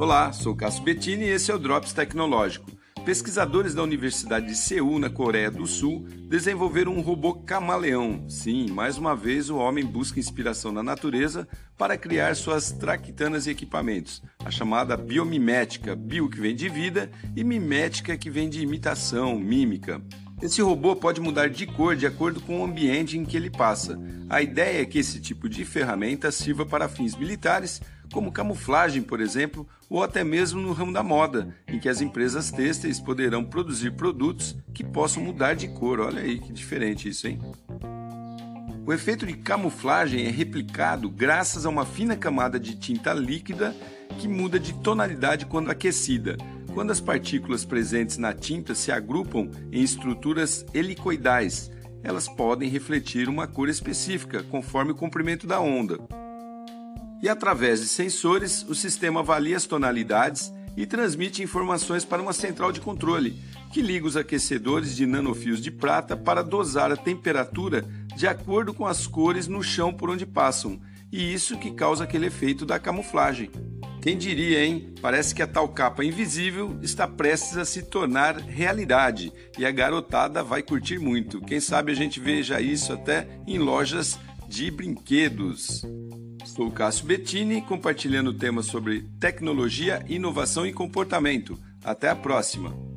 Olá, sou Cássio Bettini e esse é o Drops Tecnológico. Pesquisadores da Universidade de Seul, na Coreia do Sul, desenvolveram um robô camaleão. Sim, mais uma vez o homem busca inspiração na natureza para criar suas traquitanas e equipamentos. A chamada biomimética, bio que vem de vida e mimética que vem de imitação, mímica. Esse robô pode mudar de cor de acordo com o ambiente em que ele passa. A ideia é que esse tipo de ferramenta sirva para fins militares, como camuflagem, por exemplo, ou até mesmo no ramo da moda, em que as empresas têxteis poderão produzir produtos que possam mudar de cor. Olha aí que diferente isso, hein? O efeito de camuflagem é replicado graças a uma fina camada de tinta líquida que muda de tonalidade quando aquecida. Quando as partículas presentes na tinta se agrupam em estruturas helicoidais, elas podem refletir uma cor específica conforme o comprimento da onda. E através de sensores, o sistema avalia as tonalidades e transmite informações para uma central de controle, que liga os aquecedores de nanofios de prata para dosar a temperatura de acordo com as cores no chão por onde passam, e isso que causa aquele efeito da camuflagem. Quem diria, hein? Parece que a tal capa invisível está prestes a se tornar realidade e a garotada vai curtir muito. Quem sabe a gente veja isso até em lojas de brinquedos. Sou o Cássio Bettini, compartilhando temas sobre tecnologia, inovação e comportamento. Até a próxima!